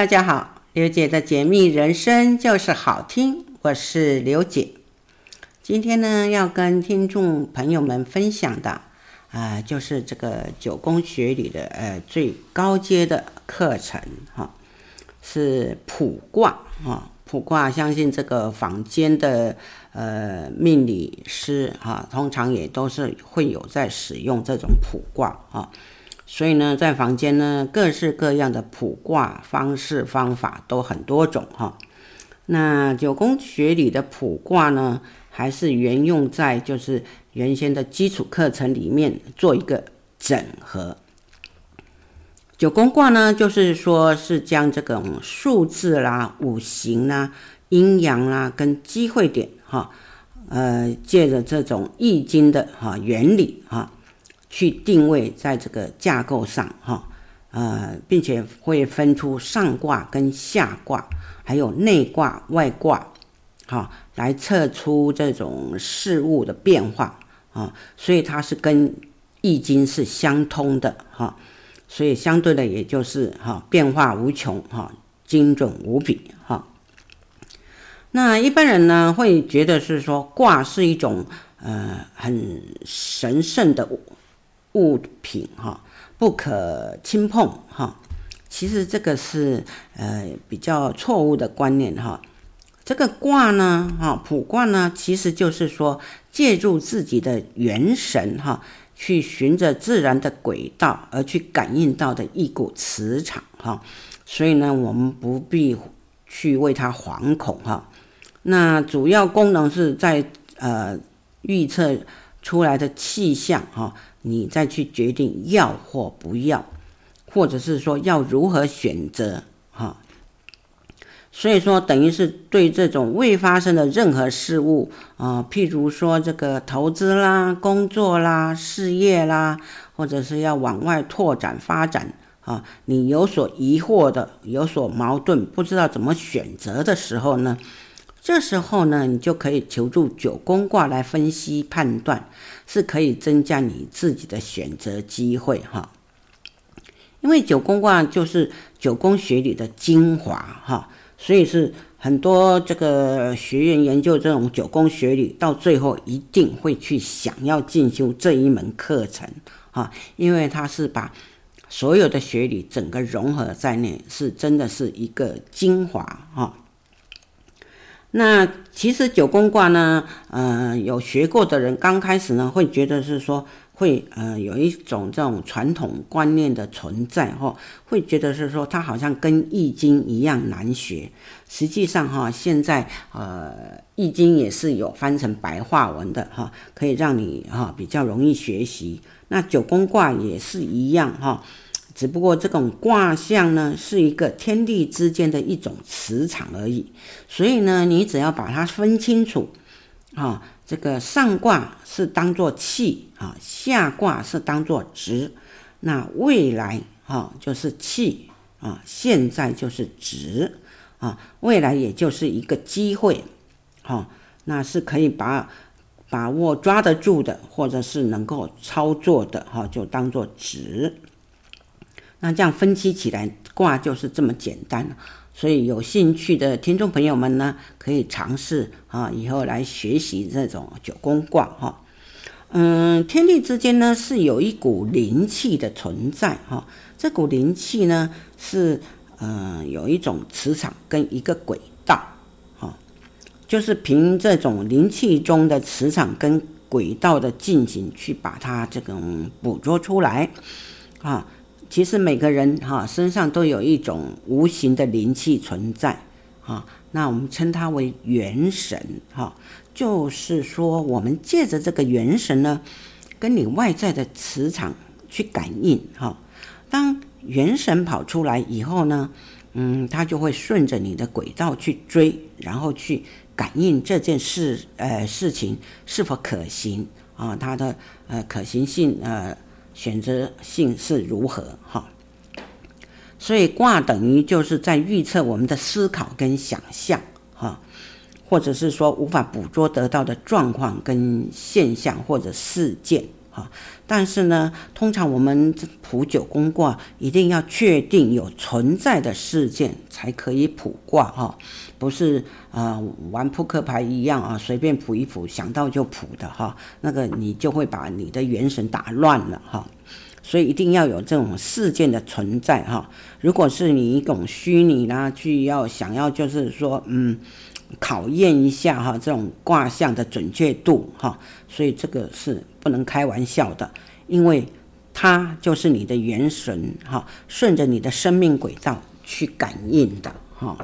大家好，刘姐的解密人生就是好听，我是刘姐。今天呢，要跟听众朋友们分享的啊、就是这个九宫学里的呃最高阶的课程哈、是卜卦啊。卜卦，相信这个坊间的呃命理师哈、通常也都是会有在使用这种卜卦啊。所以呢，在房间呢，各式各样的卜卦方式方法都很多种哈。那九宫学里的卜卦呢，还是沿用在就是原先的基础课程里面做一个整合。九宫卦呢，就是说是将这种数字啦、五行啦、阴阳啦跟机会点哈，呃，借着这种易经的哈原理哈。去定位在这个架构上，哈，呃，并且会分出上卦跟下卦，还有内卦、外卦，哈，来测出这种事物的变化，啊，所以它是跟易经是相通的，哈，所以相对的也就是哈变化无穷，哈，精准无比，哈。那一般人呢会觉得是说卦是一种呃很神圣的。物品哈不可轻碰哈，其实这个是呃比较错误的观念哈。这个卦呢哈卜卦呢，其实就是说借助自己的元神哈，去循着自然的轨道而去感应到的一股磁场哈。所以呢，我们不必去为它惶恐哈。那主要功能是在呃预测出来的气象哈。你再去决定要或不要，或者是说要如何选择，哈。所以说，等于是对这种未发生的任何事物啊，譬如说这个投资啦、工作啦、事业啦，或者是要往外拓展发展啊，你有所疑惑的、有所矛盾、不知道怎么选择的时候呢，这时候呢，你就可以求助九宫卦来分析判断。是可以增加你自己的选择机会哈，因为九宫卦就是九宫学里的精华哈，所以是很多这个学员研究这种九宫学里，到最后一定会去想要进修这一门课程哈，因为它是把所有的学理整个融合在内，是真的是一个精华哈。那其实九宫卦呢，呃，有学过的人刚开始呢，会觉得是说会呃有一种这种传统观念的存在哈，会觉得是说它好像跟易经一样难学。实际上哈，现在呃易经也是有翻成白话文的哈，可以让你哈比较容易学习。那九宫卦也是一样哈。只不过这种卦象呢，是一个天地之间的一种磁场而已，所以呢，你只要把它分清楚，啊，这个上卦是当做气啊，下卦是当做值，那未来啊就是气啊，现在就是值啊，未来也就是一个机会，哈，那是可以把把握抓得住的，或者是能够操作的，哈，就当做值。那这样分析起来，卦就是这么简单，所以有兴趣的听众朋友们呢，可以尝试啊，以后来学习这种九宫卦哈。嗯，天地之间呢是有一股灵气的存在哈，这股灵气呢是嗯有一种磁场跟一个轨道哈，就是凭这种灵气中的磁场跟轨道的进行去把它这种捕捉出来啊。其实每个人哈身上都有一种无形的灵气存在，哈，那我们称它为元神，哈，就是说我们借着这个元神呢，跟你外在的磁场去感应，哈，当元神跑出来以后呢，嗯，它就会顺着你的轨道去追，然后去感应这件事，呃，事情是否可行啊，它的呃可行性，呃。选择性是如何哈？所以卦等于就是在预测我们的思考跟想象哈，或者是说无法捕捉得到的状况跟现象或者事件哈。但是呢，通常我们卜九宫卦一定要确定有存在的事件才可以卜卦哈，不是啊、玩扑克牌一样啊，随便卜一卜，想到就卜的哈，那个你就会把你的元神打乱了哈。所以一定要有这种事件的存在哈。如果是你一种虚拟啦，去要想要就是说，嗯，考验一下哈，这种卦象的准确度哈。所以这个是不能开玩笑的，因为它就是你的元神哈，顺着你的生命轨道去感应的哈。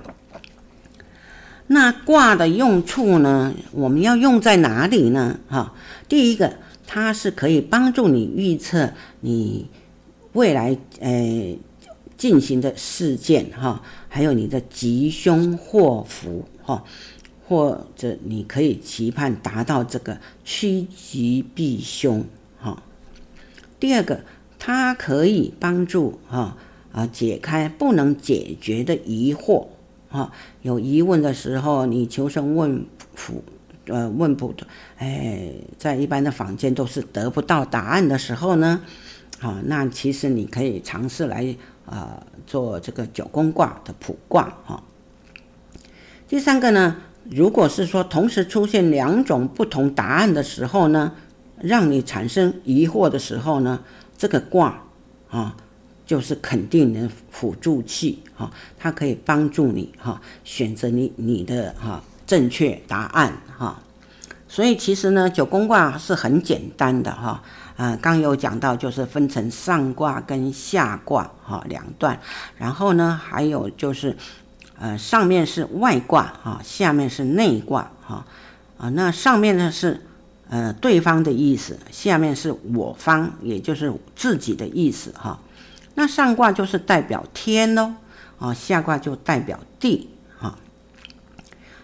那卦的用处呢？我们要用在哪里呢？哈，第一个。它是可以帮助你预测你未来呃进行的事件哈，还有你的吉凶祸福哈，或者你可以期盼达到这个趋吉避凶哈。第二个，它可以帮助哈啊解开不能解决的疑惑哈，有疑问的时候你求神问卜。呃，问卜的，哎，在一般的坊间都是得不到答案的时候呢，好、哦，那其实你可以尝试来啊、做这个九宫卦的卜卦哈、第三个呢，如果是说同时出现两种不同答案的时候呢，让你产生疑惑的时候呢，这个卦啊、就是肯定的辅助器哈、它可以帮助你哈、选择你你的哈。正确答案哈，所以其实呢，九宫卦是很简单的哈。啊，刚有讲到，就是分成上卦跟下卦哈两段，然后呢，还有就是，呃，上面是外卦哈，下面是内卦哈。啊，那上面呢是呃对方的意思，下面是我方，也就是自己的意思哈。那上卦就是代表天喽，啊，下卦就代表地哈。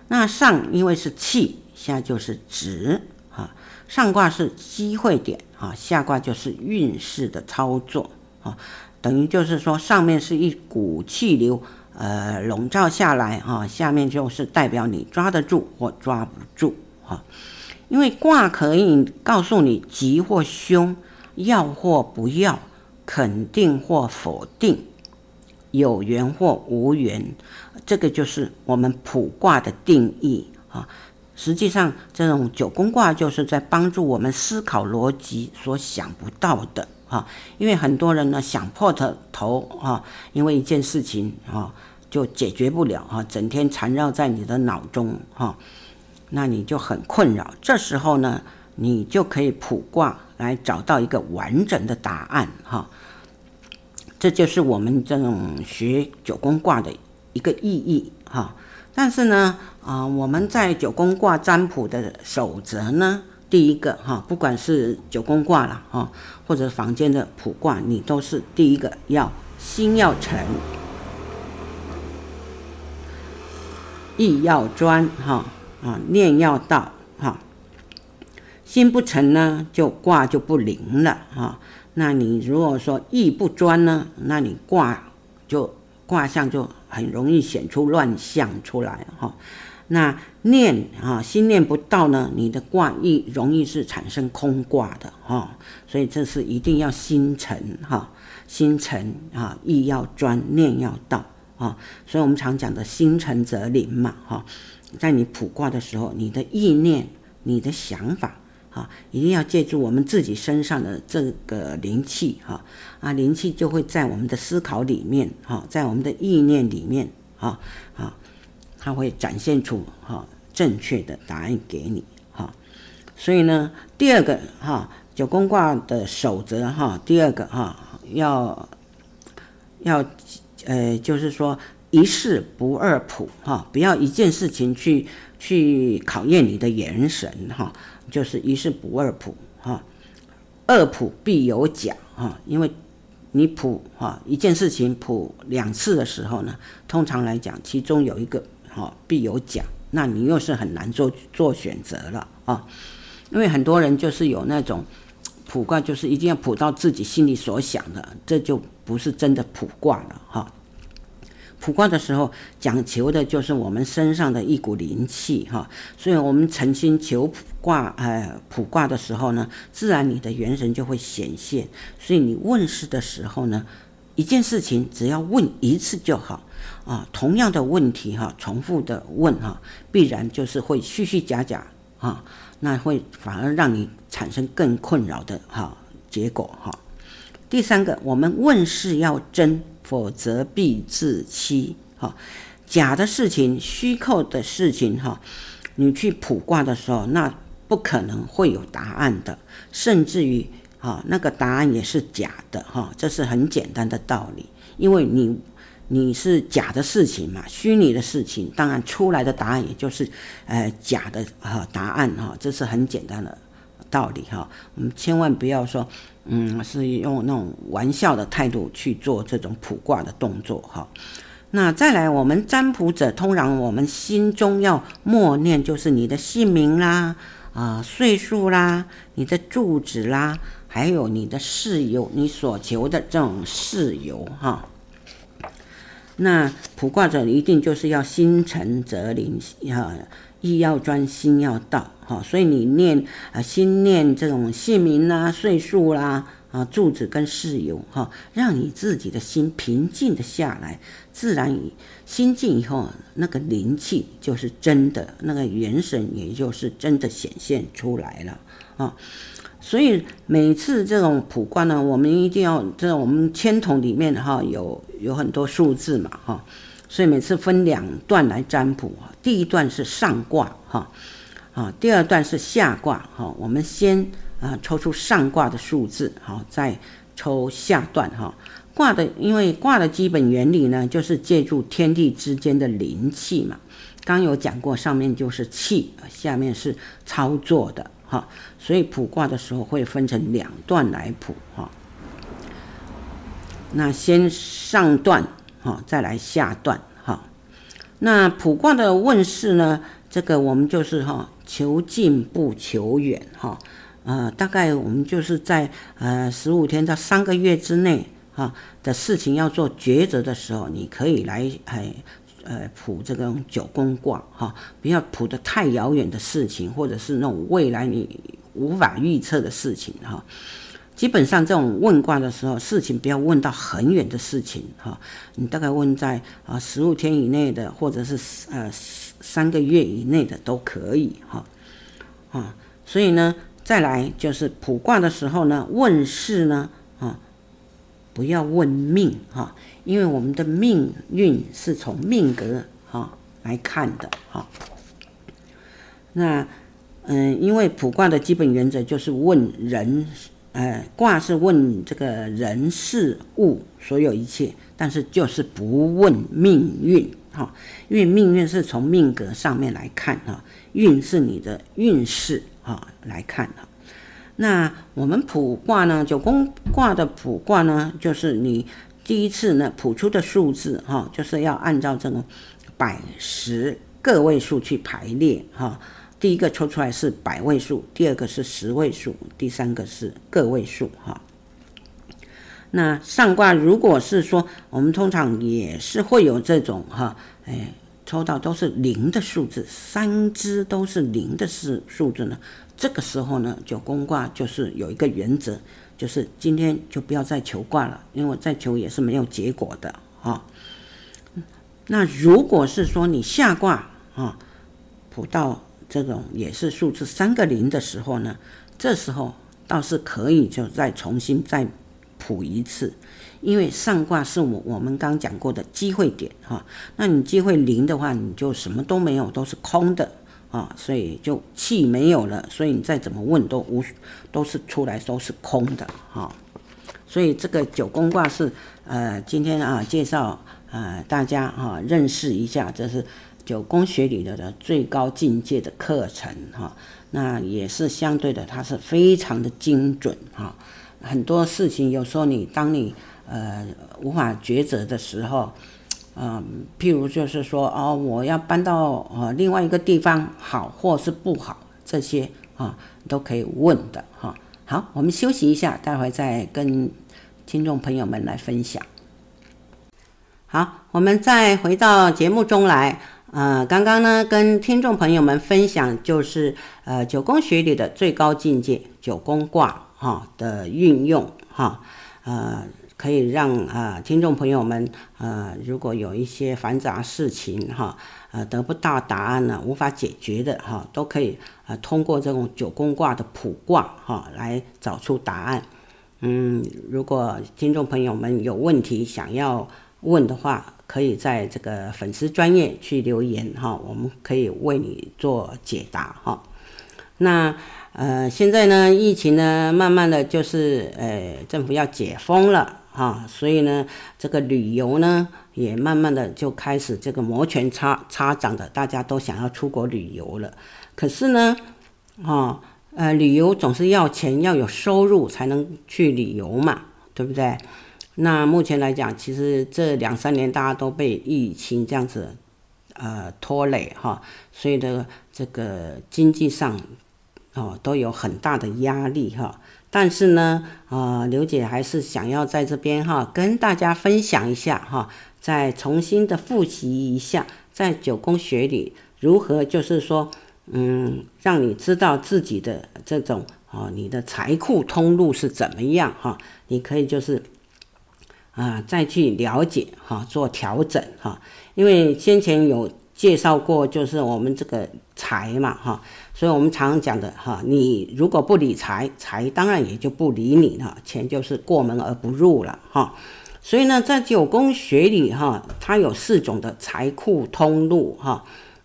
那上因为是气，下就是职啊。上卦是机会点啊，下卦就是运势的操作啊。等于就是说，上面是一股气流，呃，笼罩下来啊，下面就是代表你抓得住或抓不住哈。因为卦可以告诉你吉或凶，要或不要，肯定或否定。有缘或无缘，这个就是我们卜卦的定义啊。实际上，这种九宫卦就是在帮助我们思考逻辑所想不到的啊。因为很多人呢想破头头啊，因为一件事情啊就解决不了啊，整天缠绕在你的脑中哈，那你就很困扰。这时候呢，你就可以卜卦来找到一个完整的答案哈。这就是我们这种学九宫卦的一个意义哈，但是呢，啊，我们在九宫卦占卜的守则呢，第一个哈，不管是九宫卦了哈，或者房间的卜卦，你都是第一个要心要诚，意要专哈啊，念要到哈，心不诚呢，就卦就不灵了哈。那你如果说意不专呢，那你卦就卦象就很容易显出乱象出来哈。那念啊心念不到呢，你的卦意容易是产生空卦的哈。所以这是一定要心诚哈，心诚啊，意要专，念要到啊。所以我们常讲的心诚则灵嘛哈。在你卜卦的时候，你的意念、你的想法。哈，一定要借助我们自己身上的这个灵气哈，啊，灵气就会在我们的思考里面哈，在我们的意念里面哈，啊，它会展现出哈正确的答案给你哈。所以呢，第二个哈九宫卦的守则哈，第二个哈要要呃，就是说一事不二普哈，不要一件事情去去考验你的元神哈。就是一事不二普哈，二普必有假哈，因为你普哈一件事情普两次的时候呢，通常来讲其中有一个哈必有假，那你又是很难做做选择了啊，因为很多人就是有那种卜卦，就是一定要卜到自己心里所想的，这就不是真的卜卦了哈。卜卦的时候讲求的就是我们身上的一股灵气哈，所以我们诚心求卜卦，呃，卜卦的时候呢，自然你的元神就会显现。所以你问事的时候呢，一件事情只要问一次就好啊，同样的问题哈，重复的问哈，必然就是会虚虚假假啊，那会反而让你产生更困扰的哈结果哈。第三个，我们问事要真，否则必自欺。哈，假的事情、虚构的事情，哈，你去卜卦的时候，那不可能会有答案的，甚至于，哈，那个答案也是假的，哈，这是很简单的道理。因为你，你是假的事情嘛，虚拟的事情，当然出来的答案也就是，呃，假的哈答案哈，这是很简单的道理哈。我们千万不要说。嗯，是用那种玩笑的态度去做这种卜卦的动作哈。那再来，我们占卜者通常我们心中要默念，就是你的姓名啦、啊、岁数啦、你的住址啦，还有你的事由，你所求的这种事由哈。那卜卦者一定就是要心诚则灵哈。意要专，心要到，哈，所以你念啊，心念这种姓名啦、岁数啦、啊住址跟事由，哈，让你自己的心平静的下来，自然以心静以后，那个灵气就是真的，那个元神也就是真的显现出来了，啊，所以每次这种卜卦呢，我们一定要，这我们签筒里面哈有有很多数字嘛，哈。所以每次分两段来占卜，第一段是上卦哈，啊，第二段是下卦哈。我们先啊抽出上卦的数字，好，再抽下段哈。卦的，因为卦的基本原理呢，就是借助天地之间的灵气嘛。刚有讲过，上面就是气，下面是操作的哈。所以卜卦的时候会分成两段来卜哈。那先上段。好，再来下段哈。那卜卦的问世呢？这个我们就是哈，求近不求远哈。呃，大概我们就是在呃十五天到三个月之内哈的事情要做抉择的时候，你可以来哎呃卜这个九宫卦哈，不要卜得太遥远的事情，或者是那种未来你无法预测的事情哈。基本上这种问卦的时候，事情不要问到很远的事情哈，你大概问在啊十五天以内的，或者是呃三个月以内的都可以哈啊。所以呢，再来就是卜卦的时候呢，问事呢啊，不要问命哈，因为我们的命运是从命格哈来看的哈。那嗯，因为卜卦的基本原则就是问人。呃，卦是问这个人事物所有一切，但是就是不问命运哈，因为命运是从命格上面来看哈，运是你的运势哈来看哈。那我们卜卦呢，九宫卦的卜卦呢，就是你第一次呢普出的数字哈，就是要按照这种百十个位数去排列哈。第一个抽出来是百位数，第二个是十位数，第三个是个位数哈。那上卦如果是说，我们通常也是会有这种哈，哎，抽到都是零的数字，三只都是零的数数字呢。这个时候呢，九宫卦就是有一个原则，就是今天就不要再求卦了，因为再求也是没有结果的哈。那如果是说你下卦啊，卜到。这种也是数字三个零的时候呢，这时候倒是可以就再重新再卜一次，因为上卦是我我们刚讲过的机会点哈，那你机会零的话，你就什么都没有，都是空的啊，所以就气没有了，所以你再怎么问都无都是出来都是空的哈，所以这个九宫卦是呃今天啊介绍呃大家哈认识一下，这是。九宫学里的的最高境界的课程哈，那也是相对的，它是非常的精准哈。很多事情有时候你当你呃无法抉择的时候，嗯、譬如就是说哦，我要搬到呃另外一个地方，好或是不好，这些啊都可以问的哈。好，我们休息一下，待会再跟听众朋友们来分享。好，我们再回到节目中来。呃，刚刚呢，跟听众朋友们分享就是呃九宫学里的最高境界九宫卦哈的运用哈，呃，可以让啊、听众朋友们呃如果有一些繁杂事情哈，呃得不到答案呢，无法解决的哈，都可以呃通过这种九宫卦的卜卦哈来找出答案。嗯，如果听众朋友们有问题想要问的话，可以在这个粉丝专业去留言哈，我们可以为你做解答哈。那呃，现在呢，疫情呢，慢慢的就是呃，政府要解封了啊，所以呢，这个旅游呢，也慢慢的就开始这个摩拳擦擦掌的，大家都想要出国旅游了。可是呢，哈呃，旅游总是要钱，要有收入才能去旅游嘛，对不对？那目前来讲，其实这两三年大家都被疫情这样子，呃拖累哈，所以呢这个经济上哦都有很大的压力哈。但是呢，呃，刘姐还是想要在这边哈跟大家分享一下哈，再重新的复习一下，在九宫学里如何就是说，嗯，让你知道自己的这种哦，你的财库通路是怎么样哈，你可以就是。啊，再去了解哈，做调整哈，因为先前有介绍过，就是我们这个财嘛哈，所以我们常常讲的哈，你如果不理财，财当然也就不理你了，钱就是过门而不入了哈。所以呢，在九宫学里哈，它有四种的财库通路哈。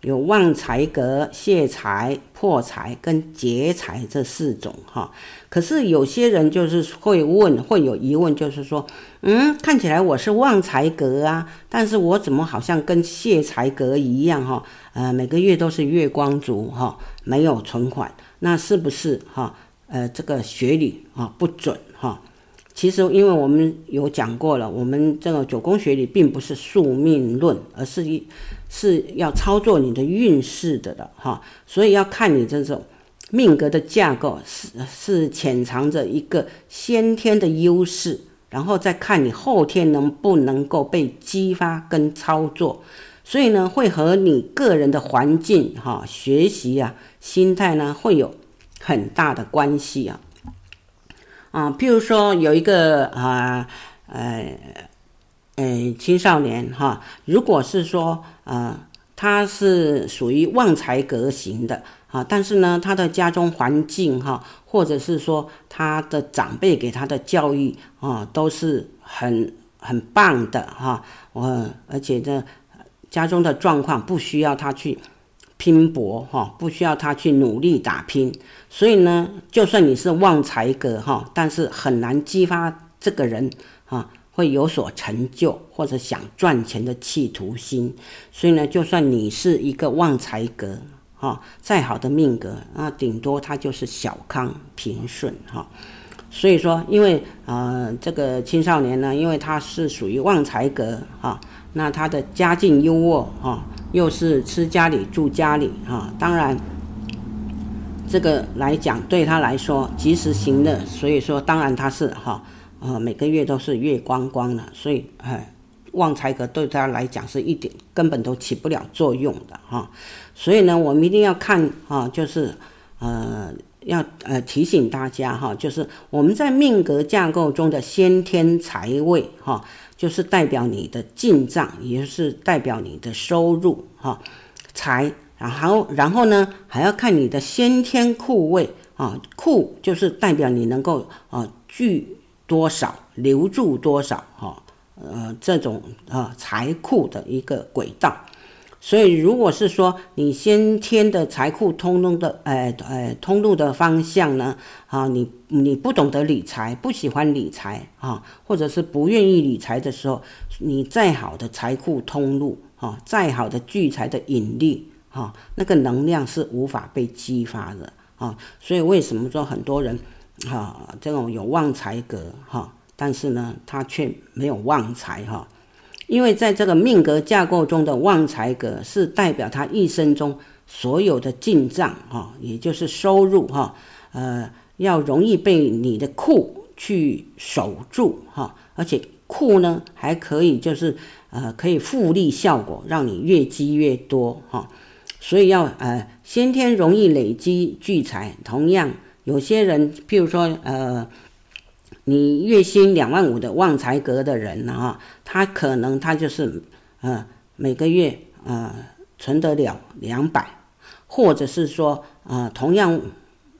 有旺财格、泄财、破财跟劫财这四种哈，可是有些人就是会问，会有疑问，就是说，嗯，看起来我是旺财格啊，但是我怎么好像跟泄财格一样哈？呃，每个月都是月光族哈，没有存款，那是不是哈？呃，这个学理啊不准哈？其实，因为我们有讲过了，我们这个九宫学里并不是宿命论，而是一是要操作你的运势的了哈，所以要看你这种命格的架构是是潜藏着一个先天的优势，然后再看你后天能不能够被激发跟操作，所以呢，会和你个人的环境哈、学习啊、心态呢会有很大的关系啊。啊，譬如说有一个啊，呃，呃，青少年哈，如果是说呃，他是属于旺财格型的啊，但是呢，他的家中环境哈，或者是说他的长辈给他的教育啊，都是很很棒的哈，我而且呢，家中的状况不需要他去。拼搏哈，不需要他去努力打拼，所以呢，就算你是旺财格哈，但是很难激发这个人会有所成就或者想赚钱的企图心。所以呢，就算你是一个旺财格哈，再好的命格，那顶多他就是小康平顺哈。所以说，因为呃这个青少年呢，因为他是属于旺财格哈，那他的家境优渥哈。又是吃家里住家里哈，当然这个来讲对他来说及时行乐，所以说当然他是哈呃每个月都是月光光的，所以哎旺财格对他来讲是一点根本都起不了作用的哈，所以呢我们一定要看哈，就是呃要呃提醒大家哈，就是我们在命格架构中的先天财位哈。就是代表你的进账，也就是代表你的收入，哈，财，然后然后呢，还要看你的先天库位，啊，库就是代表你能够啊聚多少，留住多少，哈，呃，这种啊财库的一个轨道。所以，如果是说你先天的财库通路的，呃呃，通路的方向呢，啊，你你不懂得理财，不喜欢理财啊，或者是不愿意理财的时候，你再好的财库通路，啊，再好的聚财的引力，啊，那个能量是无法被激发的啊。所以，为什么说很多人，啊，这种有旺财格，哈，但是呢，他却没有旺财，哈。因为在这个命格架构中的旺财格是代表他一生中所有的进账哈，也就是收入哈，呃，要容易被你的库去守住哈，而且库呢还可以就是呃可以复利效果，让你越积越多哈。所以要呃先天容易累积聚财，同样有些人譬如说呃你月薪两万五的旺财格的人呢哈，他可能他就是呃每个月呃存得了两百，或者是说呃同样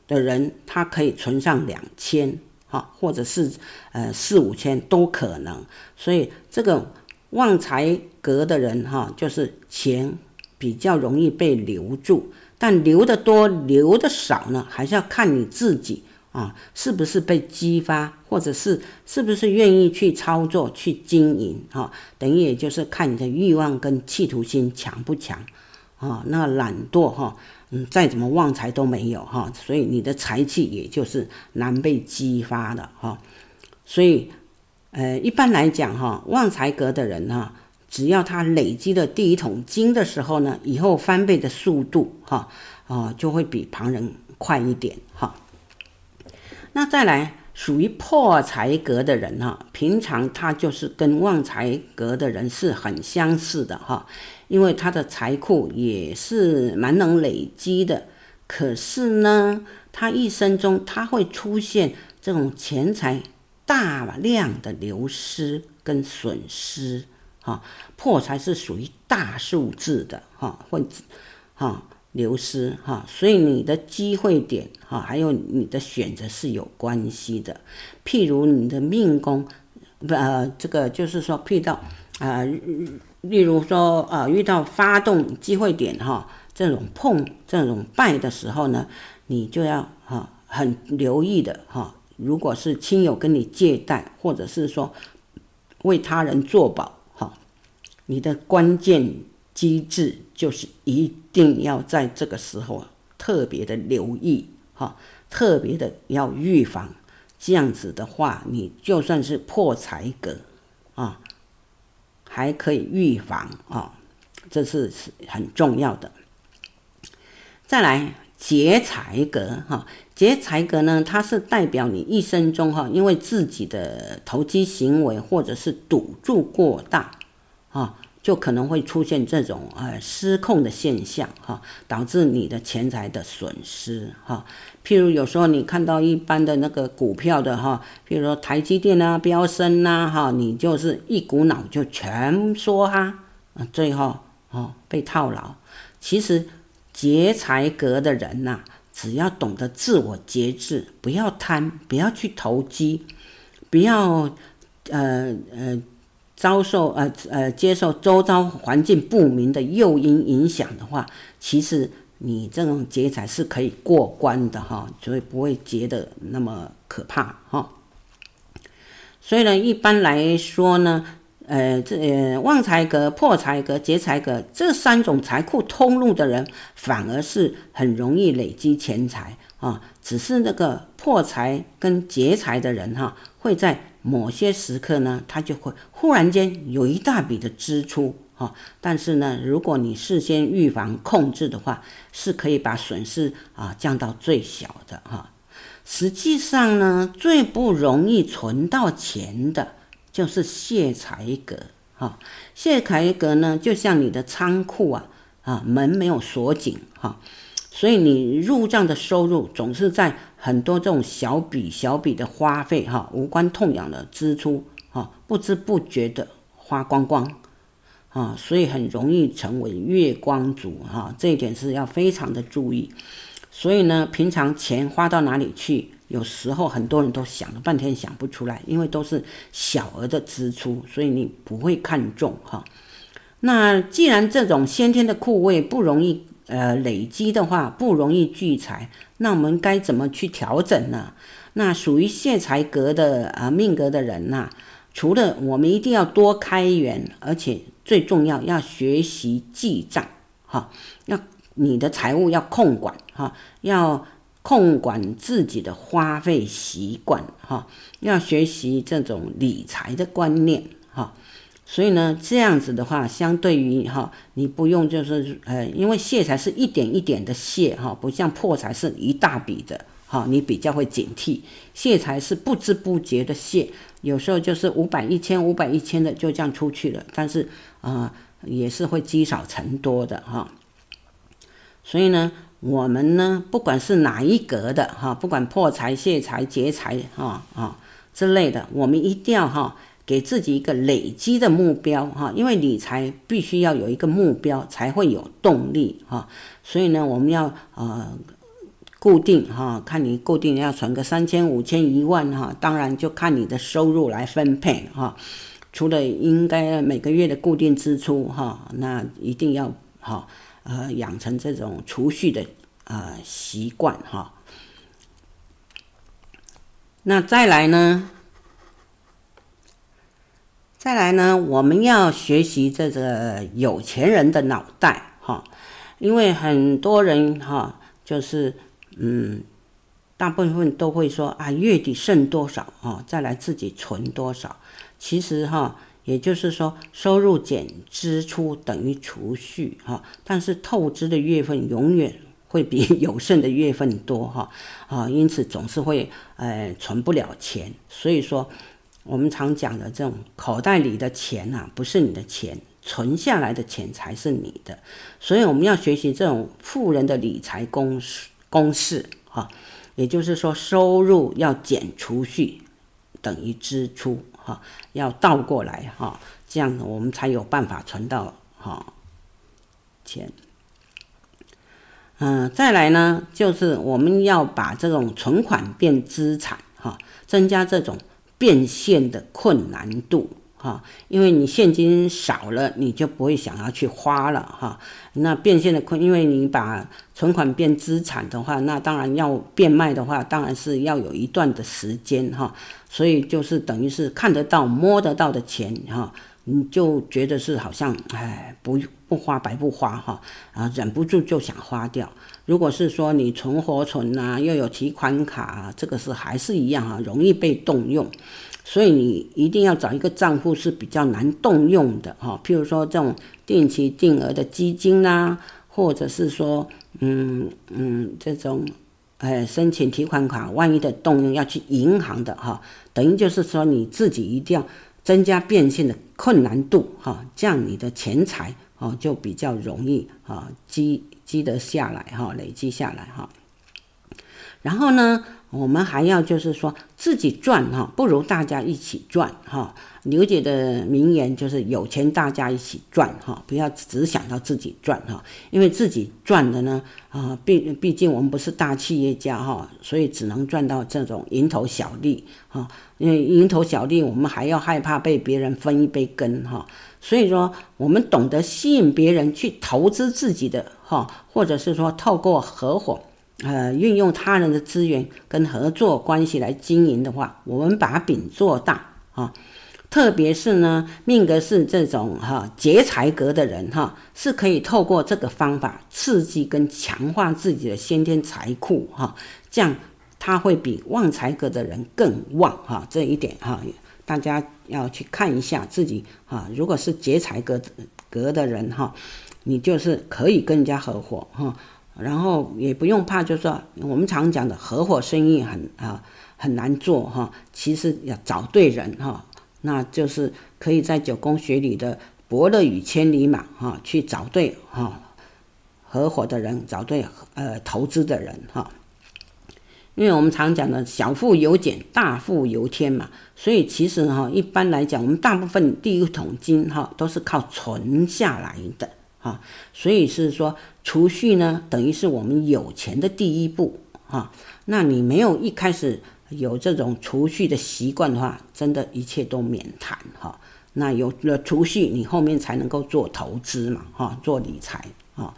的人他可以存上两千。哈，或者是呃四五千都可能，所以这个旺财格的人哈，就是钱比较容易被留住，但留的多留的少呢，还是要看你自己啊，是不是被激发，或者是是不是愿意去操作去经营哈，等于也就是看你的欲望跟企图心强不强啊，那懒惰哈。嗯，再怎么旺财都没有哈，所以你的财气也就是难被激发的哈。所以，呃，一般来讲哈，旺财格的人哈，只要他累积了第一桶金的时候呢，以后翻倍的速度哈，啊，就会比旁人快一点哈。那再来，属于破财格的人哈，平常他就是跟旺财格的人是很相似的哈。因为他的财库也是蛮能累积的，可是呢，他一生中他会出现这种钱财大量的流失跟损失，哈，破财是属于大数字的，哈，会，哈，流失，哈，所以你的机会点，哈，还有你的选择是有关系的。譬如你的命宫，呃，这个就是说，譬如到，啊、呃。例如说，呃，遇到发动机会点哈，这种碰、这种败的时候呢，你就要哈很留意的哈。如果是亲友跟你借贷，或者是说为他人作保，你的关键机制就是一定要在这个时候特别的留意哈，特别的要预防。这样子的话，你就算是破财格啊。还可以预防啊，这是是很重要的。再来劫财格哈，劫财格呢，它是代表你一生中哈，因为自己的投机行为或者是赌注过大啊，就可能会出现这种呃失控的现象哈，导致你的钱财的损失哈。譬如有时候你看到一般的那个股票的哈，譬如说台积电啊飙升呐哈，你就是一股脑就全说哈，最后哦被套牢。其实劫财格的人呐，只要懂得自我节制，不要贪，不要去投机，不要呃呃遭受呃呃接受周遭环境不明的诱因影响的话，其实。你这种劫财是可以过关的哈，所以不会劫得那么可怕哈。所以呢，一般来说呢，呃，这呃旺财格、破财格、劫财格这三种财库通路的人，反而是很容易累积钱财啊。只是那个破财跟劫财的人哈，会在某些时刻呢，他就会忽然间有一大笔的支出。哈，但是呢，如果你事先预防控制的话，是可以把损失啊降到最小的哈。实际上呢，最不容易存到钱的，就是卸财格哈。卸财格呢，就像你的仓库啊啊，门没有锁紧哈，所以你入账的收入总是在很多这种小笔小笔的花费哈，无关痛痒的支出哈，不知不觉的花光光。啊，所以很容易成为月光族哈，这一点是要非常的注意。所以呢，平常钱花到哪里去，有时候很多人都想了半天想不出来，因为都是小额的支出，所以你不会看重哈。那既然这种先天的库位不容易呃累积的话，不容易聚财，那我们该怎么去调整呢？那属于泄财格的啊命格的人呐，除了我们一定要多开源，而且最重要要学习记账，哈，要你的财务要控管，哈，要控管自己的花费习惯，哈，要学习这种理财的观念，哈，所以呢，这样子的话，相对于哈，你不用就是呃，因为泄财是一点一点的泄，哈，不像破财是一大笔的，哈，你比较会警惕，泄财是不知不觉的泄，有时候就是五百、一千、五百、一千的就这样出去了，但是啊、也是会积少成多的哈。所以呢，我们呢，不管是哪一格的哈，不管破财、泄财、劫财哈啊之类的，我们一定要哈给自己一个累积的目标哈，因为理财必须要有一个目标才会有动力哈。所以呢，我们要呃。固定哈，看你固定要存个三千、五千、一万哈，当然就看你的收入来分配哈。除了应该每个月的固定支出哈，那一定要哈呃养成这种储蓄的呃习惯哈。那再来呢？再来呢？我们要学习这个有钱人的脑袋哈，因为很多人哈就是。嗯，大部分都会说啊，月底剩多少啊，再来自己存多少。其实哈，也就是说，收入减支出等于储蓄哈，但是透支的月份永远会比有剩的月份多哈啊，因此总是会呃存不了钱。所以说，我们常讲的这种口袋里的钱啊，不是你的钱，存下来的钱才是你的。所以我们要学习这种富人的理财公式。公式哈，也就是说，收入要减储蓄等于支出哈，要倒过来哈，这样我们才有办法存到哈钱。嗯，再来呢，就是我们要把这种存款变资产哈，增加这种变现的困难度。哈，因为你现金少了，你就不会想要去花了哈。那变现的困，因为你把存款变资产的话，那当然要变卖的话，当然是要有一段的时间哈。所以就是等于是看得到、摸得到的钱哈，你就觉得是好像哎，不不花白不花哈，啊，忍不住就想花掉。如果是说你存活存呐，又有提款卡，这个是还是一样哈，容易被动用。所以你一定要找一个账户是比较难动用的哈，譬如说这种定期定额的基金呐，或者是说，嗯嗯，这种，呃，申请提款卡，万一的动用要去银行的哈，等于就是说你自己一定要增加变现的困难度哈，这样你的钱财哦就比较容易啊积积得下来哈，累积下来哈。然后呢，我们还要就是说自己赚哈，不如大家一起赚哈。刘姐的名言就是有钱大家一起赚哈，不要只想到自己赚哈，因为自己赚的呢啊，毕毕竟我们不是大企业家哈，所以只能赚到这种蝇头小利哈。因为蝇头小利，我们还要害怕被别人分一杯羹哈。所以说，我们懂得吸引别人去投资自己的哈，或者是说透过合伙。呃，运用他人的资源跟合作关系来经营的话，我们把饼做大啊。特别是呢，命格是这种哈劫财格的人哈，是可以透过这个方法刺激跟强化自己的先天财库哈，这样他会比旺财格的人更旺哈。这一点哈，大家要去看一下自己哈。如果是劫财格格的人哈，你就是可以跟人家合伙哈。然后也不用怕，就是说我们常讲的合伙生意很啊很难做哈，其实要找对人哈，那就是可以在九宫学里的伯乐与千里马哈去找对哈合伙的人，找对呃投资的人哈，因为我们常讲的小富由俭，大富由天嘛，所以其实哈一般来讲，我们大部分第一桶金哈都是靠存下来的。啊，所以是说储蓄呢，等于是我们有钱的第一步啊。那你没有一开始有这种储蓄的习惯的话，真的一切都免谈哈。那有了储蓄，你后面才能够做投资嘛，哈，做理财啊。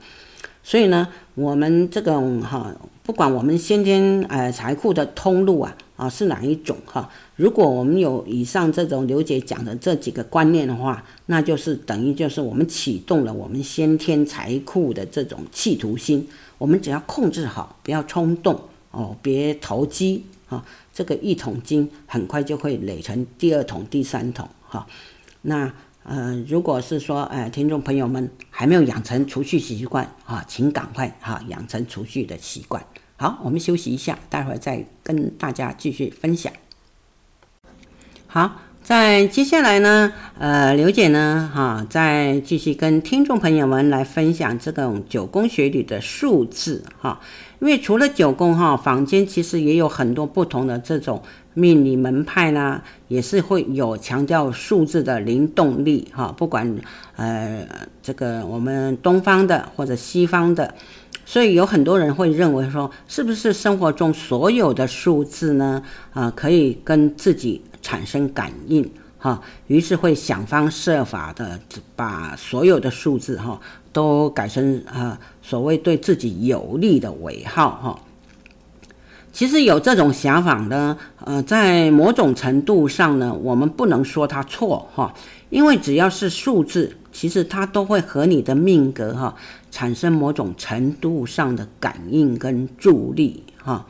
所以呢，我们这种哈，不管我们先天呃财库的通路啊。啊，是哪一种哈？如果我们有以上这种刘姐讲的这几个观念的话，那就是等于就是我们启动了我们先天财库的这种企图心。我们只要控制好，不要冲动哦，别投机啊。这个一桶金很快就会垒成第二桶、第三桶哈。那呃，如果是说呃，听众朋友们还没有养成储蓄习惯啊，请赶快哈养成储蓄的习惯。好，我们休息一下，待会儿再跟大家继续分享。好，在接下来呢，呃，刘姐呢，哈，再继续跟听众朋友们来分享这种九宫学里的数字，哈，因为除了九宫哈，坊间其实也有很多不同的这种命理门派呢，也是会有强调数字的灵动力，哈，不管呃这个我们东方的或者西方的。所以有很多人会认为说，是不是生活中所有的数字呢？啊，可以跟自己产生感应，哈，于是会想方设法的把所有的数字哈都改成啊所谓对自己有利的尾号哈。其实有这种想法呢，呃，在某种程度上呢，我们不能说它错哈，因为只要是数字。其实它都会和你的命格哈产生某种程度上的感应跟助力哈，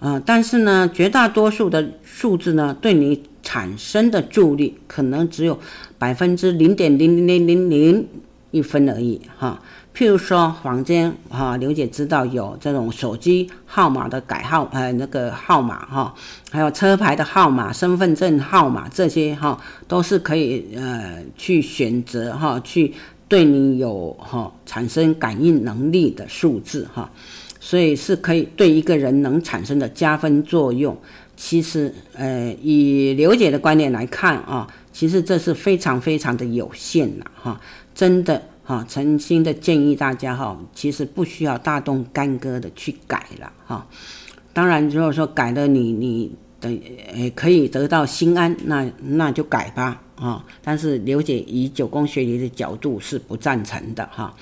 呃，但是呢，绝大多数的数字呢，对你产生的助力可能只有百分之零点零零零零零一分而已哈。譬如说，房间哈，刘姐知道有这种手机号码的改号，呃，那个号码哈，还有车牌的号码、身份证号码这些哈，都是可以呃去选择哈，去对你有哈产生感应能力的数字哈，所以是可以对一个人能产生的加分作用。其实呃，以刘姐的观点来看啊，其实这是非常非常的有限了哈，真的。哈，诚心的建议大家哈，其实不需要大动干戈的去改了哈。当然，如果说改了你你的呃可以得到心安，那那就改吧啊。但是刘姐以九宫学理的角度是不赞成的哈。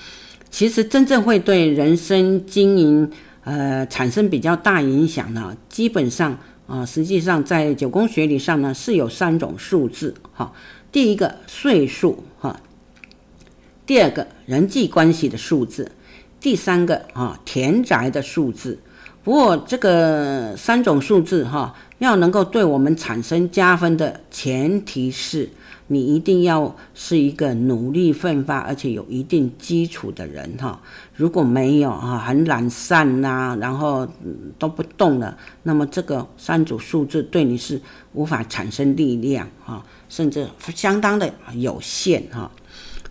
其实真正会对人生经营呃产生比较大影响呢，基本上啊，实际上在九宫学理上呢是有三种数字哈。第一个岁数哈。第二个人际关系的数字，第三个啊田宅的数字。不过这个三种数字哈，要能够对我们产生加分的前提是，你一定要是一个努力奋发而且有一定基础的人哈。如果没有啊，很懒散呐，然后都不动了，那么这个三组数字对你是无法产生力量哈，甚至相当的有限哈。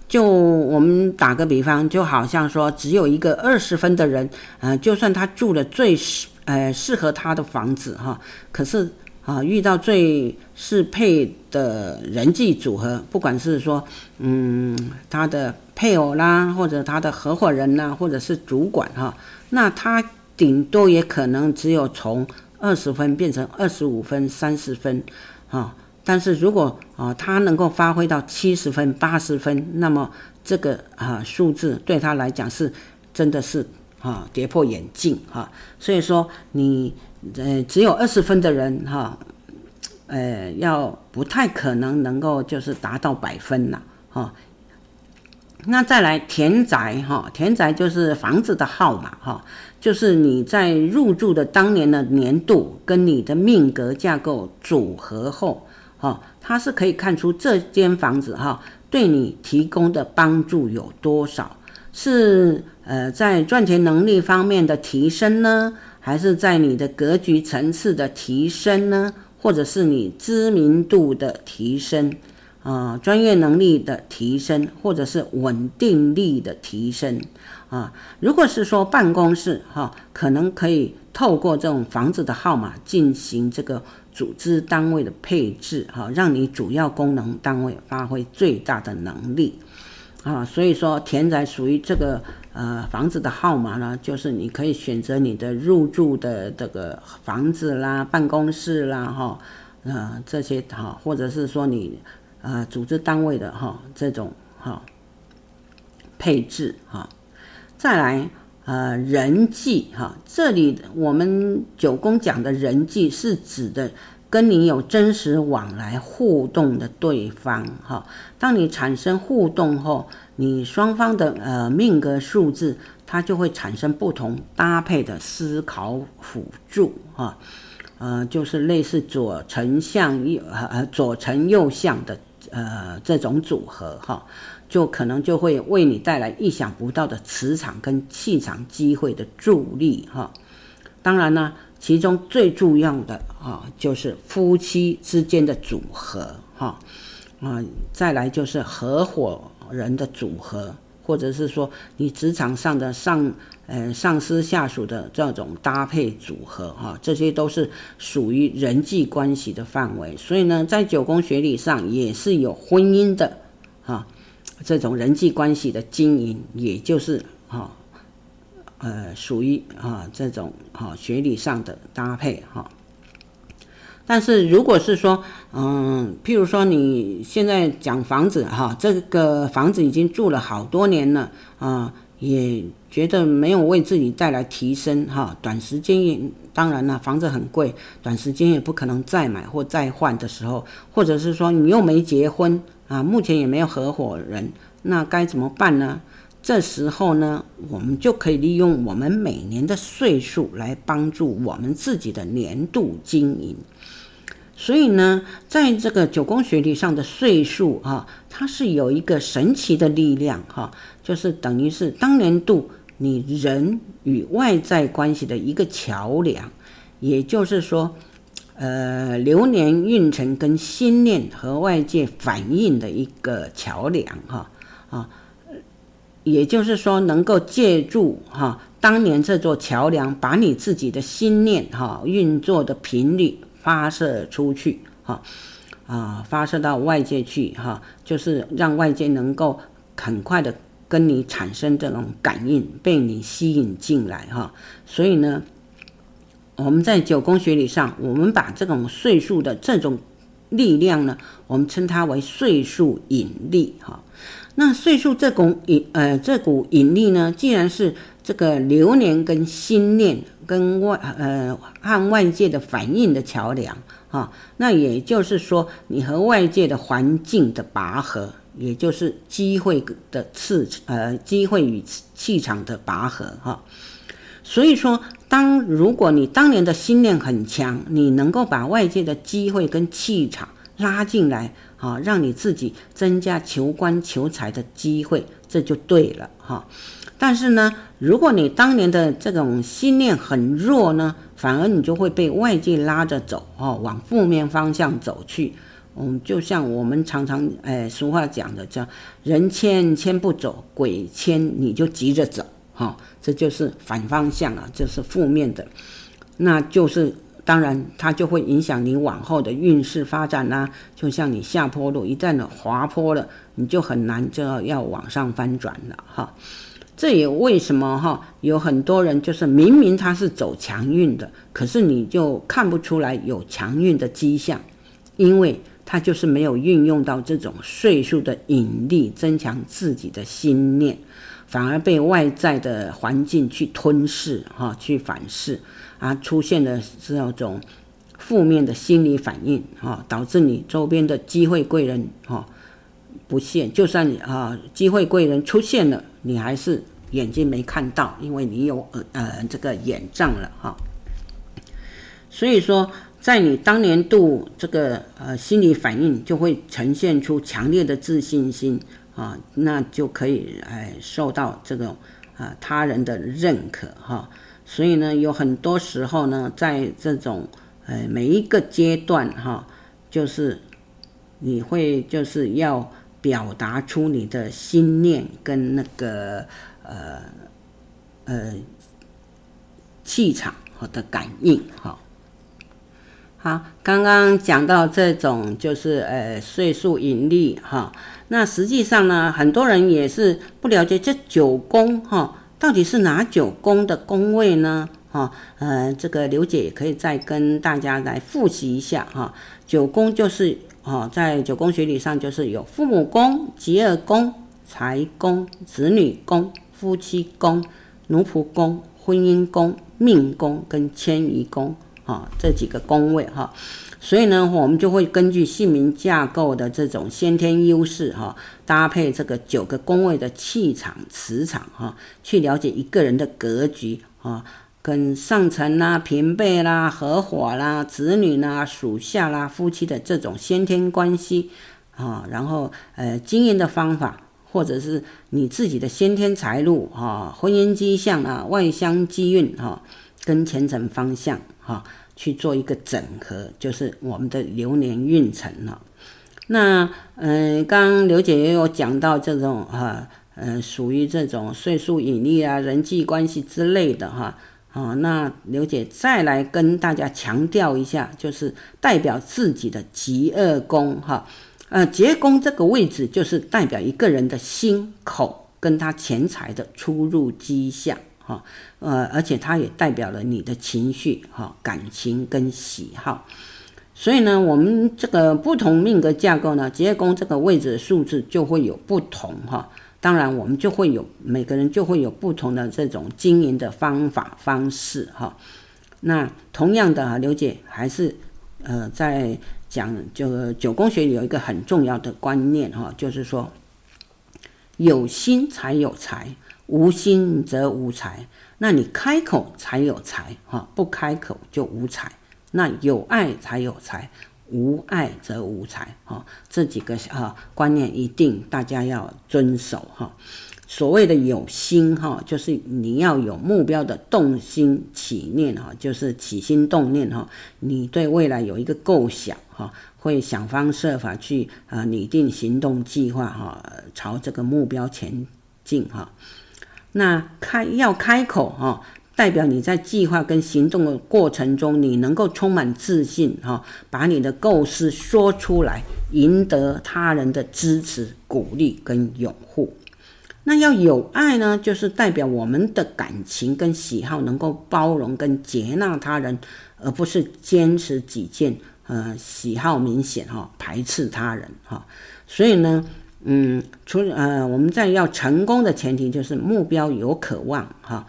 就我们打个比方，就好像说，只有一个二十分的人，呃，就算他住了最适呃适合他的房子哈，可是啊遇到最适配的人际组合，不管是说嗯他的配偶啦，或者他的合伙人呐，或者是主管哈，那他顶多也可能只有从二十分变成二十五分、三十分，哈。但是如果啊，他能够发挥到七十分、八十分，那么这个啊数字对他来讲是真的是啊跌破眼镜哈。所以说你呃只有二十分的人哈，呃要不太可能能够就是达到百分了哈。那再来田宅哈，田宅就是房子的号码哈，就是你在入住的当年的年度跟你的命格架构组合后。哈，它是可以看出这间房子哈对你提供的帮助有多少，是呃在赚钱能力方面的提升呢，还是在你的格局层次的提升呢，或者是你知名度的提升啊，专业能力的提升，或者是稳定力的提升啊？如果是说办公室哈，可能可以透过这种房子的号码进行这个。组织单位的配置，哈，让你主要功能单位发挥最大的能力，啊，所以说田宅属于这个呃房子的号码呢，就是你可以选择你的入住的这个房子啦、办公室啦，哈，呃这些哈，或者是说你呃组织单位的哈这种哈配置哈，再来。呃，人际哈，这里我们九宫讲的人际是指的跟你有真实往来互动的对方哈。当你产生互动后，你双方的呃命格数字，它就会产生不同搭配的思考辅助哈。呃，就是类似左丞相右呃左丞右相的呃这种组合哈。就可能就会为你带来意想不到的磁场跟气场机会的助力哈。当然呢，其中最重要的啊，就是夫妻之间的组合哈，啊，再来就是合伙人的组合，或者是说你职场上的上呃上司下属的这种搭配组合哈，这些都是属于人际关系的范围。所以呢，在九宫学理上也是有婚姻的啊，这种人际关系的经营，也就是哈。呃，属于啊这种哈、啊、学理上的搭配哈、但是如果是说，嗯，譬如说你现在讲房子哈、这个房子已经住了好多年了啊，也觉得没有为自己带来提升哈、短时间也当然了，房子很贵，短时间也不可能再买或再换的时候，或者是说你又没结婚啊，目前也没有合伙人，那该怎么办呢？这时候呢，我们就可以利用我们每年的岁数来帮助我们自己的年度经营。所以呢，在这个九宫学理上的岁数啊，它是有一个神奇的力量哈，就是等于是当年度你人与外在关系的一个桥梁，也就是说，呃，流年运程跟心念和外界反应的一个桥梁哈啊。也就是说，能够借助哈当年这座桥梁，把你自己的心念哈运作的频率发射出去哈啊，发射到外界去哈，就是让外界能够很快的跟你产生这种感应，被你吸引进来哈。所以呢，我们在九宫学理上，我们把这种岁数的这种力量呢，我们称它为岁数引力哈。那岁数这股引呃这股引力呢，既然是这个流年跟心念跟外呃和外界的反应的桥梁哈，那也就是说你和外界的环境的拔河，也就是机会的次呃机会与气场的拔河哈、所以说，当如果你当年的心念很强，你能够把外界的机会跟气场拉进来。啊，让你自己增加求官求财的机会，这就对了哈。但是呢，如果你当年的这种心念很弱呢，反而你就会被外界拉着走哦，往负面方向走去。嗯，就像我们常常哎，俗话讲的叫“人牵牵不走，鬼牵你就急着走”哈，这就是反方向啊，这是负面的，那就是。当然，它就会影响你往后的运势发展啦、就像你下坡路，一旦的滑坡了，你就很难就要要往上翻转了哈。这也为什么哈，有很多人就是明明他是走强运的，可是你就看不出来有强运的迹象，因为他就是没有运用到这种岁数的引力，增强自己的心念，反而被外在的环境去吞噬哈，去反噬。啊，出现的这种负面的心理反应，哈，导致你周边的机会贵人，哈，不现。就算你啊，机会贵人出现了，你还是眼睛没看到，因为你有呃呃这个眼障了，哈。所以说，在你当年度这个呃心理反应，就会呈现出强烈的自信心啊，那就可以哎受到这种啊他人的认可，哈。所以呢，有很多时候呢，在这种呃每一个阶段哈，就是你会就是要表达出你的心念跟那个呃呃气场和的感应哈。好，刚刚讲到这种就是呃岁数引力哈，那实际上呢，很多人也是不了解这九宫哈。到底是哪九宫的宫位呢？哈，呃，这个刘姐也可以再跟大家来复习一下哈。九宫就是哦，在九宫学理上就是有父母宫、吉尔宫、财宫、子女宫、夫妻宫、奴仆宫、婚姻宫、命宫跟迁移宫啊这几个宫位哈。所以呢，我们就会根据姓名架构的这种先天优势哈，搭配这个九个宫位的气场、磁场哈，去了解一个人的格局啊，跟上层啦、平辈啦、合伙啦、子女啦、属下啦、夫妻的这种先天关系啊，然后呃经营的方法，或者是你自己的先天财路啊、婚姻迹象啊、外相机运哈。跟前程方向哈去做一个整合，就是我们的流年运程了。那嗯，刚刘姐也有讲到这种哈，呃，属于这种岁数引力啊、人际关系之类的哈。哦，那刘姐再来跟大家强调一下，就是代表自己的疾厄宫哈，呃，疾厄宫这个位置就是代表一个人的心口跟他钱财的出入迹象哈，呃，而且它也代表了你的情绪哈、感情跟喜好，所以呢，我们这个不同命格架构呢，职业宫这个位置的数字就会有不同哈。当然，我们就会有每个人就会有不同的这种经营的方法方式哈。那同样的，刘姐还是呃在讲，就九宫学有一个很重要的观念哈，就是说有心才有财，无心则无财。那你开口才有财哈，不开口就无财。那有爱才有财。无爱则无财，哈，这几个哈观念一定大家要遵守哈。所谓的有心哈，就是你要有目标的动心起念哈，就是起心动念哈。你对未来有一个构想哈，会想方设法去啊拟定行动计划哈，朝这个目标前进哈。那开要开口哈。代表你在计划跟行动的过程中，你能够充满自信，哈，把你的构思说出来，赢得他人的支持、鼓励跟拥护。那要有爱呢，就是代表我们的感情跟喜好能够包容跟接纳他人，而不是坚持己见，呃，喜好明显哈，排斥他人哈。所以呢，嗯，除呃，我们在要成功的前提就是目标有渴望哈。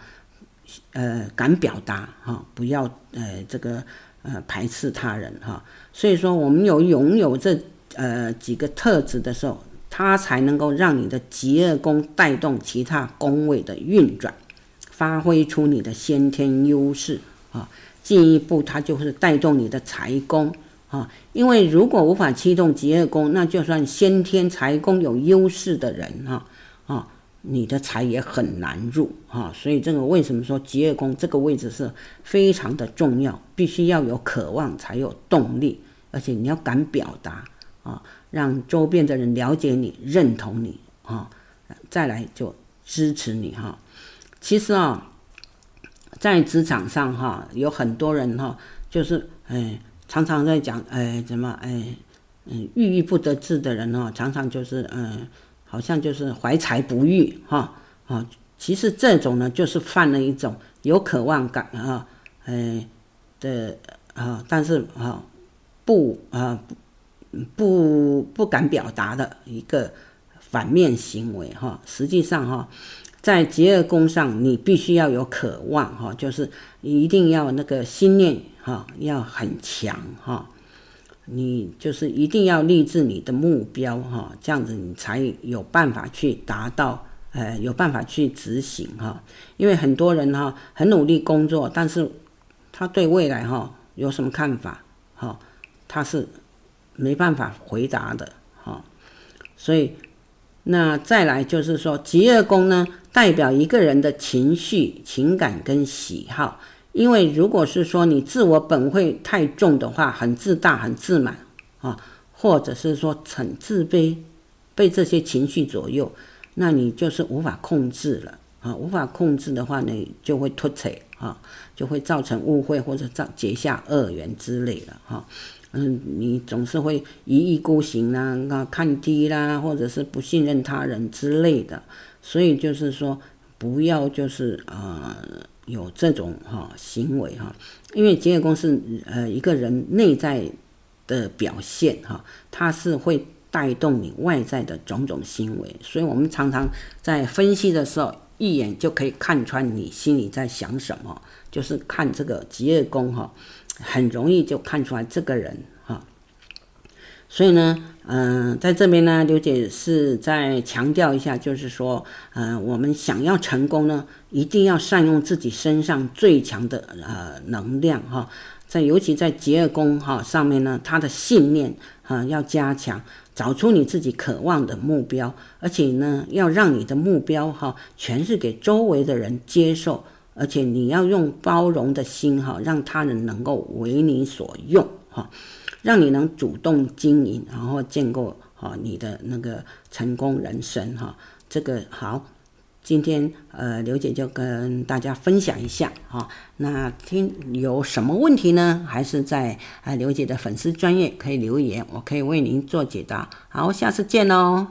呃，敢表达哈，不要呃这个呃排斥他人哈。所以说，我们有拥有这呃几个特质的时候，它才能够让你的疾厄宫带动其他宫位的运转，发挥出你的先天优势啊。进一步，它就是带动你的财宫啊。因为如果无法驱动疾厄宫，那就算先天财宫有优势的人哈啊。你的财也很难入哈，所以这个为什么说疾厄宫这个位置是非常的重要，必须要有渴望才有动力，而且你要敢表达啊，让周边的人了解你、认同你啊，再来就支持你哈。其实啊，在职场上哈，有很多人哈，就是哎，常常在讲哎，怎么哎，嗯，郁郁不得志的人哦，常常就是嗯。好像就是怀才不遇哈啊，其实这种呢，就是犯了一种有渴望感啊，哎的啊，但是啊不啊不不敢表达的一个反面行为哈。实际上哈，在疾厄宫上，你必须要有渴望哈，就是一定要那个心念哈要很强哈。你就是一定要立志你的目标哈，这样子你才有办法去达到，呃，有办法去执行哈。因为很多人哈很努力工作，但是他对未来哈有什么看法哈，他是没办法回答的哈。所以那再来就是说，疾厄宫呢代表一个人的情绪、情感跟喜好。因为如果是说你自我本位太重的话，很自大、很自满啊，或者是说很自卑，被这些情绪左右，那你就是无法控制了啊。无法控制的话，你就会脱轨啊，就会造成误会或者造结下恶缘之类的哈。嗯，你总是会一意孤行啦，啊，看低啦，或者是不信任他人之类的。所以就是说，不要就是。呃有这种哈行为哈，因为疾厄宫是呃一个人内在的表现哈，它是会带动你外在的种种行为，所以我们常常在分析的时候，一眼就可以看穿你心里在想什么，就是看这个疾厄宫哈，很容易就看出来这个人哈，所以呢。嗯、在这边呢，刘姐是在强调一下，就是说，呃，我们想要成功呢，一定要善用自己身上最强的呃能量哈，在尤其在结二宫哈上面呢，他的信念啊要加强，找出你自己渴望的目标，而且呢，要让你的目标哈全是给周围的人接受，而且你要用包容的心哈，让他人能够为你所用哈，让你能主动经营，然后建构好你的那个成功人生哈。这个好，今天呃刘姐就跟大家分享一下哈。那听有什么问题呢？还是在啊刘姐的粉丝专业可以留言，我可以为您做解答。好，下次见喽。